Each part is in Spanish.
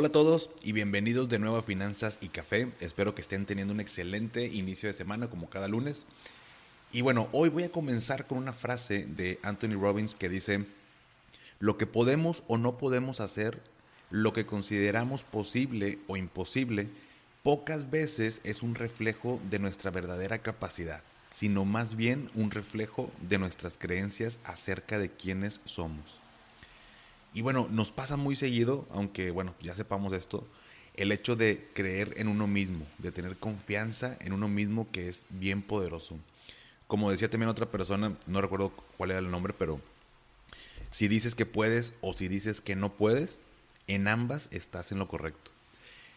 Hola a todos y bienvenidos de nuevo a Finanzas y Café. Espero que estén teniendo un excelente inicio de semana como cada lunes. Y bueno, hoy voy a comenzar con una frase de Anthony Robbins que dice, lo que podemos o no podemos hacer, lo que consideramos posible o imposible, pocas veces es un reflejo de nuestra verdadera capacidad, sino más bien un reflejo de nuestras creencias acerca de quiénes somos. Y bueno, nos pasa muy seguido, aunque bueno, ya sepamos esto, el hecho de creer en uno mismo, de tener confianza en uno mismo que es bien poderoso. Como decía también otra persona, no recuerdo cuál era el nombre, pero si dices que puedes o si dices que no puedes, en ambas estás en lo correcto.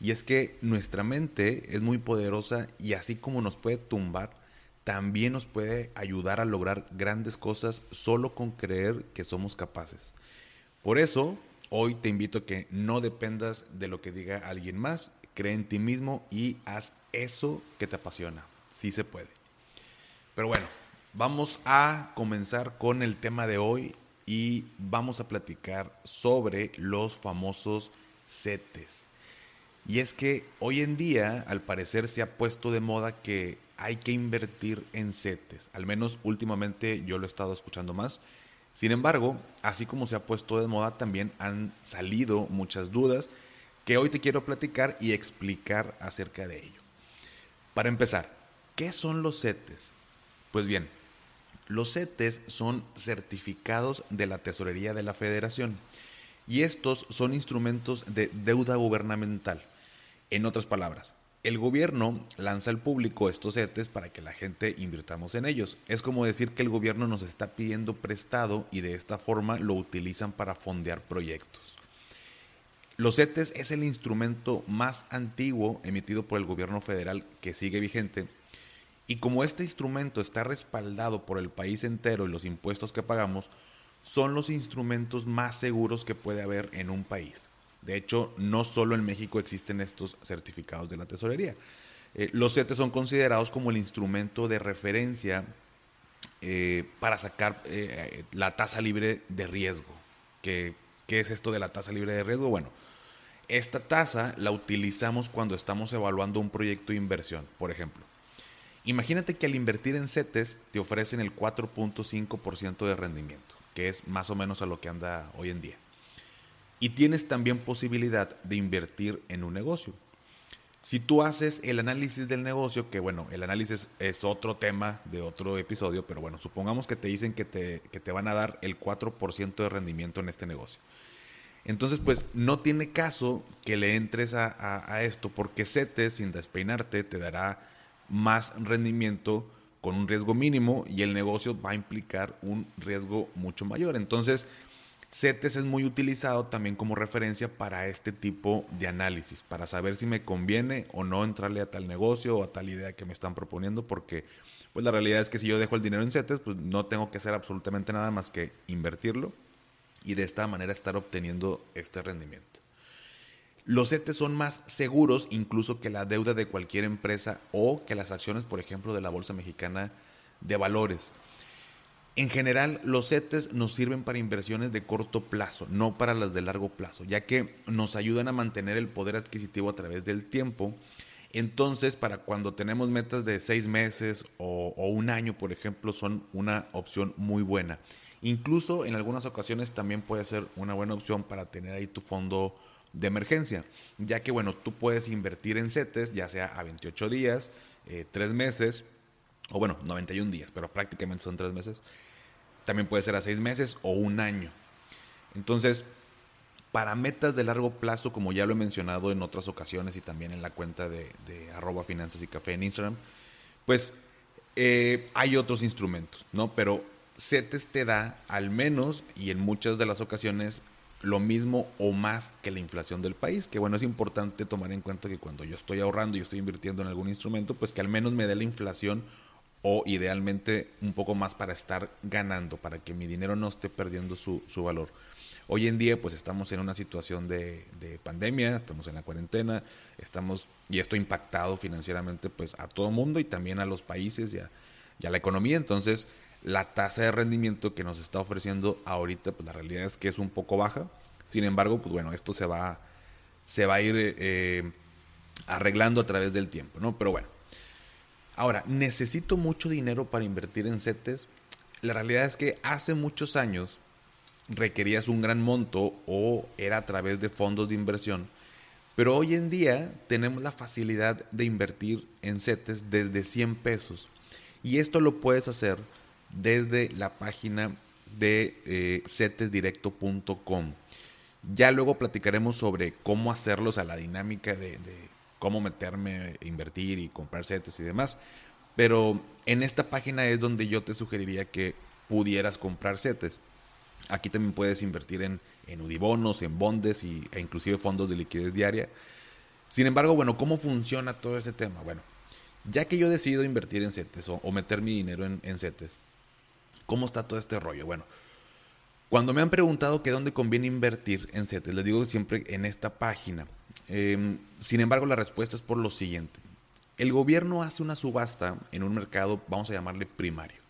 Y es que nuestra mente es muy poderosa y así como nos puede tumbar, también nos puede ayudar a lograr grandes cosas solo con creer que somos capaces. Por eso, hoy te invito a que no dependas de lo que diga alguien más, cree en ti mismo y haz eso que te apasiona. Sí se puede. Pero bueno, vamos a comenzar con el tema de hoy y vamos a platicar sobre los famosos CETES. Y es que hoy en día, al parecer, se ha puesto de moda que hay que invertir en CETES. Al menos últimamente yo lo he estado escuchando más. Sin embargo, así como se ha puesto de moda, también han salido muchas dudas que hoy te quiero platicar y explicar acerca de ello. Para empezar, ¿qué son los CETES? Pues bien, los CETES son certificados de la Tesorería de la Federación y estos son instrumentos de deuda gubernamental. En otras palabras, el gobierno lanza al público estos CETES para que la gente invirtamos en ellos. Es como decir que el gobierno nos está pidiendo prestado y de esta forma lo utilizan para fondear proyectos. Los CETES es el instrumento más antiguo emitido por el gobierno federal que sigue vigente. Y como este instrumento está respaldado por el país entero y los impuestos que pagamos, son los instrumentos más seguros que puede haber en un país. De hecho, no solo en México existen estos certificados de la tesorería. Eh, los CETES son considerados como el instrumento de referencia eh, para sacar eh, la tasa libre de riesgo. ¿Qué, ¿Qué es esto de la tasa libre de riesgo? Bueno, esta tasa la utilizamos cuando estamos evaluando un proyecto de inversión, por ejemplo. Imagínate que al invertir en CETES te ofrecen el 4.5% de rendimiento, que es más o menos a lo que anda hoy en día. Y tienes también posibilidad de invertir en un negocio. Si tú haces el análisis del negocio, que bueno, el análisis es otro tema de otro episodio, pero bueno, supongamos que te dicen que te, te van a dar el 4% de rendimiento en este negocio. Entonces, pues no tiene caso que le entres a, a esto, porque CETES, sin despeinarte, te dará más rendimiento con un riesgo mínimo y el negocio va a implicar un riesgo mucho mayor. Entonces, CETES es muy utilizado también como referencia para este tipo de análisis, para saber si me conviene o no entrarle a tal negocio o a tal idea que me están proponiendo, porque pues la realidad es que si yo dejo el dinero en CETES, pues no tengo que hacer absolutamente nada más que invertirlo y de esta manera estar obteniendo este rendimiento. Los CETES son más seguros incluso que la deuda de cualquier empresa o que las acciones, por ejemplo, de la Bolsa Mexicana de Valores. En general, los CETES nos sirven para inversiones de corto plazo, no para las de largo plazo, ya que nos ayudan a mantener el poder adquisitivo a través del tiempo. Entonces, para cuando tenemos metas de seis meses o, un año, por ejemplo, son una opción muy buena. Incluso en algunas ocasiones también puede ser una buena opción para tener ahí tu fondo de emergencia, ya que, bueno, tú puedes invertir en CETES, ya sea a 28 días, eh, 3 meses, o bueno, 91 días, pero prácticamente son 3 meses. También puede ser a seis meses o un año. Entonces, para metas de largo plazo, como ya lo he mencionado en otras ocasiones y también en la cuenta de, arroba finanzas y café en Instagram, pues eh, hay otros instrumentos, ¿no? Pero CETES te da al menos y en muchas de las ocasiones lo mismo o más que la inflación del país, que bueno, es importante tomar en cuenta que cuando yo estoy ahorrando y estoy invirtiendo en algún instrumento, pues que al menos me dé la inflación o idealmente un poco más para estar ganando, para que mi dinero no esté perdiendo su, su valor. Hoy en día pues estamos en una situación de, de, pandemia, estamos en la cuarentena, estamos y esto ha impactado financieramente pues a todo el mundo y también a los países y a, la economía, entonces la tasa de rendimiento que nos está ofreciendo ahorita, pues la realidad es que es un poco baja. Sin embargo, pues bueno, esto se va, se va a ir eh, arreglando a través del tiempo, ¿no? Pero bueno. Ahora, ¿necesito mucho dinero para invertir en CETES? La realidad es que hace muchos años requerías un gran monto o era a través de fondos de inversión. Pero hoy en día tenemos la facilidad de invertir en CETES desde 100 pesos. Y esto lo puedes hacer desde la página de eh, cetesdirecto.com. Ya luego platicaremos sobre cómo hacerlo, o sea, la dinámica de, cómo meterme, invertir y comprar CETES y demás. Pero en esta página es donde yo te sugeriría que pudieras comprar CETES. Aquí también puedes invertir en, en Udibonos, en bondes y, e inclusive fondos de liquidez diaria. Sin embargo, bueno, ¿cómo funciona todo este tema? Bueno, ya que yo decido invertir en CETES o, meter mi dinero en, en CETES, ¿Cómo está todo este rollo? Bueno, cuando me han preguntado que dónde conviene invertir en CETES, les digo siempre en esta página. Em, sin embargo, la respuesta es por lo siguiente. El gobierno hace una subasta en un mercado, vamos a llamarle primario.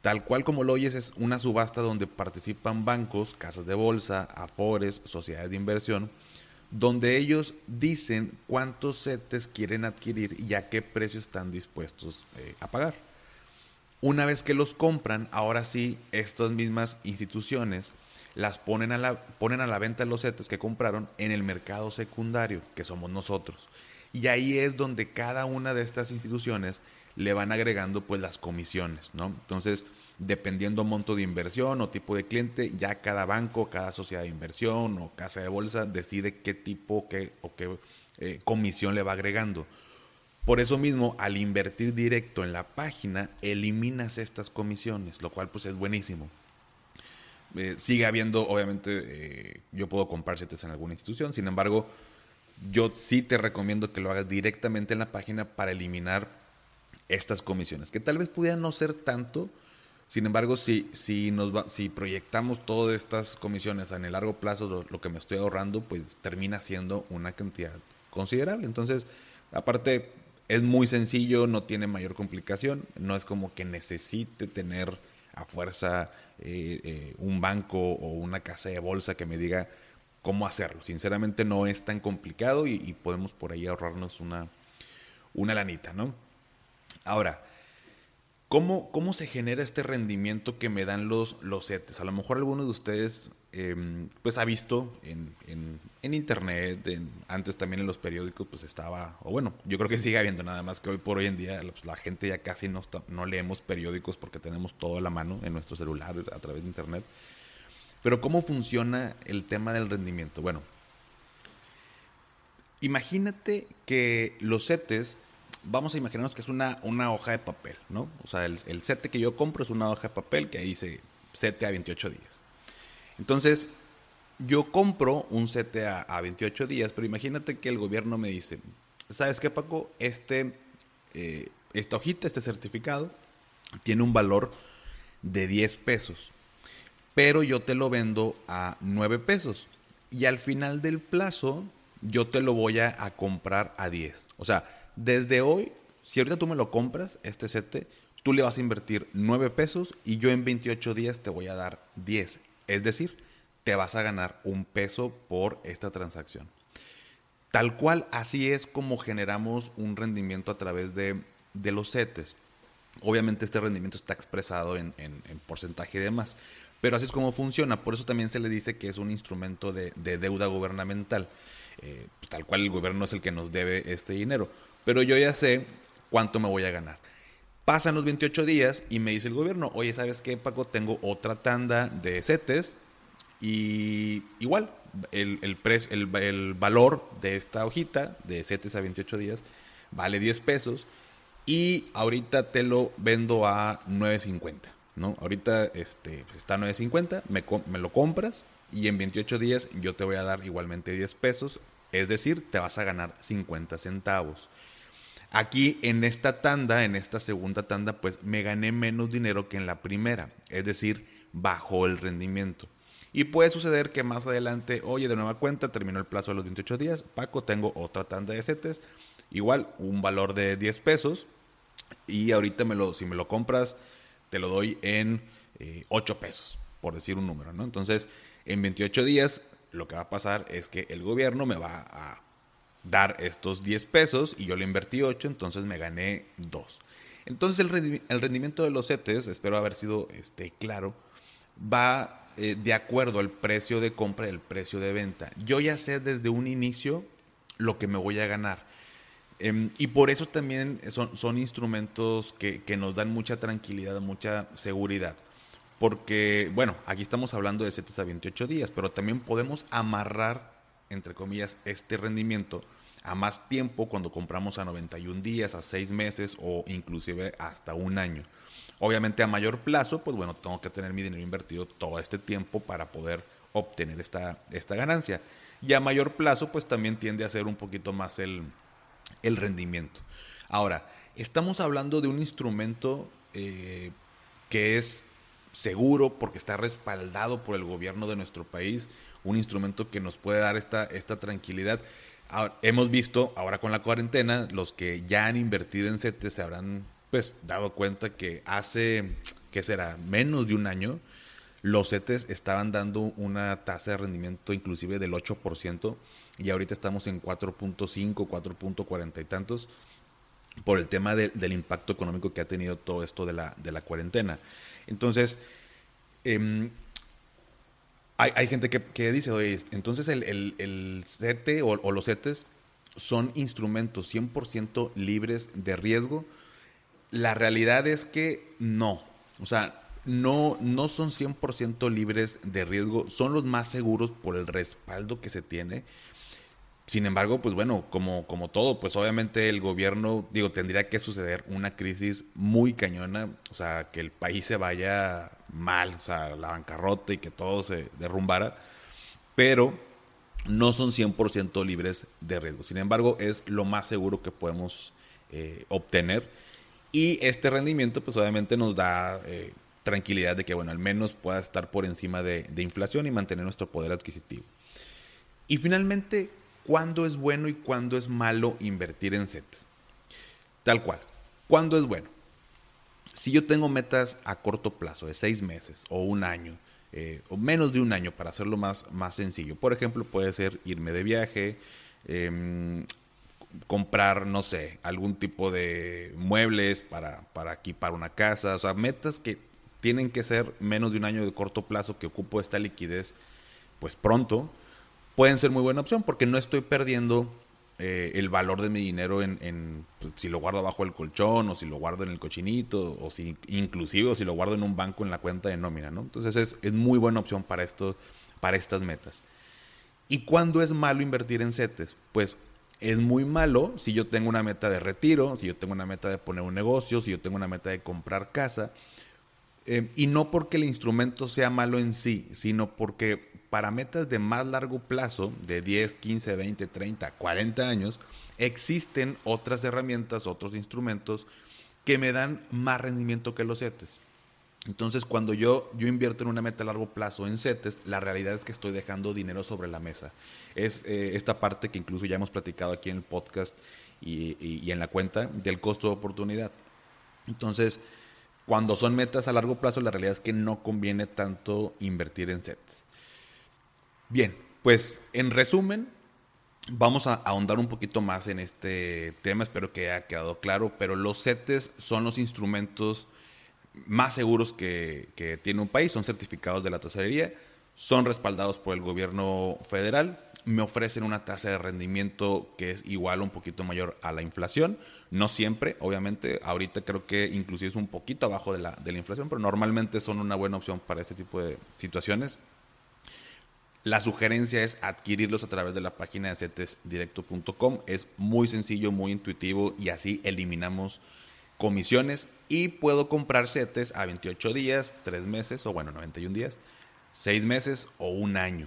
Tal cual como lo oyes, es una subasta donde participan bancos, casas de bolsa, afores, sociedades de inversión, donde ellos dicen cuántos CETES quieren adquirir y a qué precio están dispuestos eh, a pagar. Una vez que los compran, ahora sí, estas mismas instituciones las ponen a la, ponen a la venta los CETES que compraron en el mercado secundario, que somos nosotros. Y ahí es donde cada una de estas instituciones le van agregando pues las comisiones, ¿no? Entonces, dependiendo monto de inversión o tipo de cliente, ya cada banco, cada sociedad de inversión o casa de bolsa decide qué tipo qué, o qué eh, comisión le va agregando. Por eso mismo, al invertir directo en la página, eliminas estas comisiones, lo cual pues es buenísimo. Eh, sigue habiendo, obviamente, eh, yo puedo comprar CETES en alguna institución, sin embargo, yo sí te recomiendo que lo hagas directamente en la página para eliminar estas comisiones, que tal vez pudieran no ser tanto, sin embargo, si, si, nos si proyectamos todas estas comisiones en el largo plazo, lo, lo que me estoy ahorrando, pues termina siendo una cantidad considerable. Entonces, aparte, es muy sencillo, no tiene mayor complicación, no es como que necesite tener a fuerza eh, eh, un banco o una casa de bolsa que me diga cómo hacerlo. Sinceramente no es tan complicado y, podemos por ahí ahorrarnos una, una lanita, ¿no? Ahora, ¿Cómo, ¿Cómo, se genera este rendimiento que me dan los, los CETES? A lo mejor alguno de ustedes em, pues ha visto en, en, internet, antes también en los periódicos pues estaba, o bueno, yo creo que sigue habiendo nada más que hoy por hoy en día pues, la gente ya casi no, no leemos periódicos porque tenemos todo a la mano en nuestro celular a través de internet. Pero ¿cómo funciona el tema del rendimiento? Bueno, imagínate que los CETES vamos a imaginarnos que es una, una hoja de papel, ¿no? O sea, el, el sete que yo compro es una hoja de papel que dice sete a 28 días. Entonces, yo compro un sete a, a 28 días, pero imagínate que el gobierno me dice, ¿sabes qué, Paco? Este, eh, esta hojita, este certificado, tiene un valor de 10 pesos, pero yo te lo vendo a 9 pesos. Y al final del plazo, yo te lo voy a, comprar a 10. O sea, desde hoy, si ahorita tú me lo compras, este sete, tú le vas a invertir 9 pesos y yo en 28 días te voy a dar 10. Es decir, te vas a ganar un peso por esta transacción. Tal cual, así es como generamos un rendimiento a través de, los CETES. Obviamente este rendimiento está expresado en, porcentaje y demás, pero así es como funciona. Por eso también se le dice que es un instrumento de, deuda gubernamental. Eh, pues, tal cual el gobierno es el que nos debe este dinero pero yo ya sé cuánto me voy a ganar. Pasan los 28 días y me dice el gobierno, oye, ¿sabes qué, Paco? Tengo otra tanda de CETES y igual, el, el, el, valor de esta hojita de CETES a 28 días vale 10 pesos y ahorita te lo vendo a 9.50, ¿no? Ahorita este, está a 9.50, me, me lo compras y en 28 días yo te voy a dar igualmente 10 pesos, es decir, te vas a ganar 50 centavos. Aquí en esta tanda, en esta segunda tanda, pues me gané menos dinero que en la primera, es decir, bajó el rendimiento. Y puede suceder que más adelante, oye, de nueva cuenta, terminó el plazo de los 28 días, Paco, tengo otra tanda de CETES, igual, un valor de 10 pesos, y ahorita me lo, si me lo compras, te lo doy en 8 eh, pesos, por decir un número, ¿no? Entonces, en 28 días, lo que va a pasar es que el gobierno me va a dar estos 10 pesos y yo le invertí 8, entonces me gané 2. Entonces el, rendimiento de los CETES, espero haber sido este, claro, va eh, de acuerdo al precio de compra y el precio de venta. Yo ya sé desde un inicio lo que me voy a ganar. Em, y por eso también son, son instrumentos que, que, nos dan mucha tranquilidad, mucha seguridad. Porque, bueno, aquí estamos hablando de CETES a 28 días, pero también podemos amarrar, entre comillas, este rendimiento a más tiempo cuando compramos a 91 días, a 6 meses o inclusive hasta un año. Obviamente a mayor plazo, pues bueno, tengo que tener mi dinero invertido todo este tiempo para poder obtener esta, esta ganancia. Y a mayor plazo, pues también tiende a ser un poquito más el, el rendimiento. Ahora, estamos hablando de un instrumento eh, que es seguro porque está respaldado por el gobierno de nuestro país, un instrumento que nos puede dar esta, esta tranquilidad hemos visto ahora con la cuarentena, los que ya han invertido en CETES se habrán pues dado cuenta que hace, ¿qué será? Menos de un año, los CETES estaban dando una tasa de rendimiento inclusive del 8% y ahorita estamos en 4.5, 4.40 y tantos por el tema del impacto económico que ha tenido todo esto de la, de la cuarentena. Entonces, eh, hay, gente que, dice, oye, entonces el, el, CETE o, los CETES son instrumentos 100% libres de riesgo. La realidad es que no. O sea, no, no son 100% libres de riesgo. Son los más seguros por el respaldo que se tiene. Sin embargo, pues bueno, como, como todo, pues obviamente el gobierno, digo, tendría que suceder una crisis muy cañona, o sea, que el país se vaya mal, o sea, la bancarrota y que todo se derrumbara, pero no son 100% libres de riesgo. Sin embargo, es lo más seguro que podemos eh, obtener y este rendimiento, pues obviamente nos da eh, tranquilidad de que, bueno, al menos pueda estar por encima de, de inflación y mantener nuestro poder adquisitivo. Y finalmente, cuándo es bueno y cuándo es malo invertir en set. Tal cual. ¿Cuándo es bueno? Si yo tengo metas a corto plazo, de seis meses o un año, eh, o menos de un año para hacerlo más, más sencillo. Por ejemplo, puede ser irme de viaje, em, comprar, no sé, algún tipo de muebles para, para equipar una casa. O sea, metas que tienen que ser menos de un año de corto plazo que ocupo esta liquidez pues pronto pueden ser muy buena opción porque no estoy perdiendo eh, el valor de mi dinero en, pues, si lo guardo bajo el colchón o si lo guardo en el cochinito o si inclusive si lo guardo en un banco en la cuenta de nómina, ¿no? Entonces es, es muy buena opción para, para estas metas. ¿Y cuándo es malo invertir en CETES? Pues es muy malo si yo tengo una meta de retiro, si yo tengo una meta de poner un negocio, si yo tengo una meta de comprar casa. Eh, y no porque el instrumento sea malo en sí, sino porque para metas de más largo plazo, de 10, 15, 20, 30, 40 años, existen otras herramientas, otros instrumentos que me dan más rendimiento que los CETES. Entonces, cuando yo, yo invierto en una meta a largo plazo en CETES, la realidad es que estoy dejando dinero sobre la mesa. Es eh, esta parte que incluso ya hemos platicado aquí en el podcast y, en la cuenta del costo de oportunidad. Entonces, cuando son metas a largo plazo, la realidad es que no conviene tanto invertir en CETES. Bien, pues en resumen, vamos a ahondar un poquito más en este tema, espero que haya quedado claro, pero los CETES son los instrumentos más seguros que, tiene un país, son certificados de la tesorería, son respaldados por el gobierno federal, me ofrecen una tasa de rendimiento que es igual o un poquito mayor a la inflación, no siempre, obviamente, ahorita creo que inclusive es un poquito abajo de la, de la inflación, pero normalmente son una buena opción para este tipo de situaciones. La sugerencia es adquirirlos a través de la página de cetesdirecto.com. Es muy sencillo, muy intuitivo y así eliminamos comisiones y puedo comprar CETES a 28 días, 3 meses o bueno, 91 días seis meses o un año.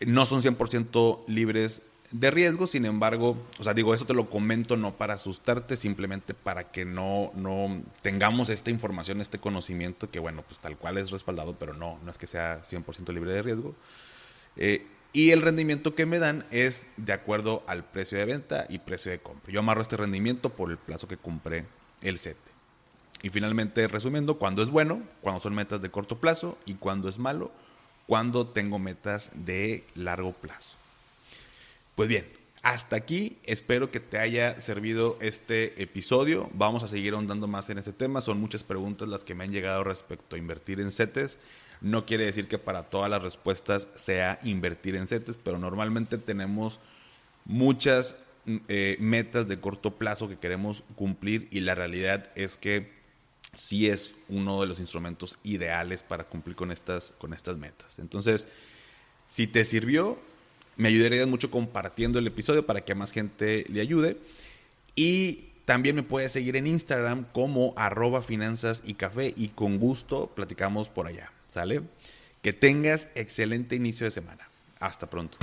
No son 100% libres de riesgo, sin embargo, o sea, digo, eso te lo comento no para asustarte, simplemente para que no, no tengamos esta información, este conocimiento que, bueno, pues tal cual es respaldado, pero no, no es que sea 100% libre de riesgo. Eh, y el rendimiento que me dan es de acuerdo al precio de venta y precio de compra. Yo amarro este rendimiento por el plazo que compré el set. Y finalmente, resumiendo, cuando es bueno, cuando son metas de corto plazo y cuando es malo, cuando tengo metas de largo plazo. Pues bien, hasta aquí espero que te haya servido este episodio. Vamos a seguir ahondando más en este tema. Son muchas preguntas las que me han llegado respecto a invertir en CETES. No quiere decir que para todas las respuestas sea invertir en CETES, pero normalmente tenemos muchas eh, metas de corto plazo que queremos cumplir y la realidad es que sí es uno de los instrumentos ideales para cumplir con estas, con estas metas. Entonces, si te sirvió, me ayudaría mucho compartiendo el episodio para que más gente le ayude. Y también me puedes seguir en Instagram como arroba finanzas y café y con gusto platicamos por allá. ¿Sale? Que tengas excelente inicio de semana. Hasta pronto.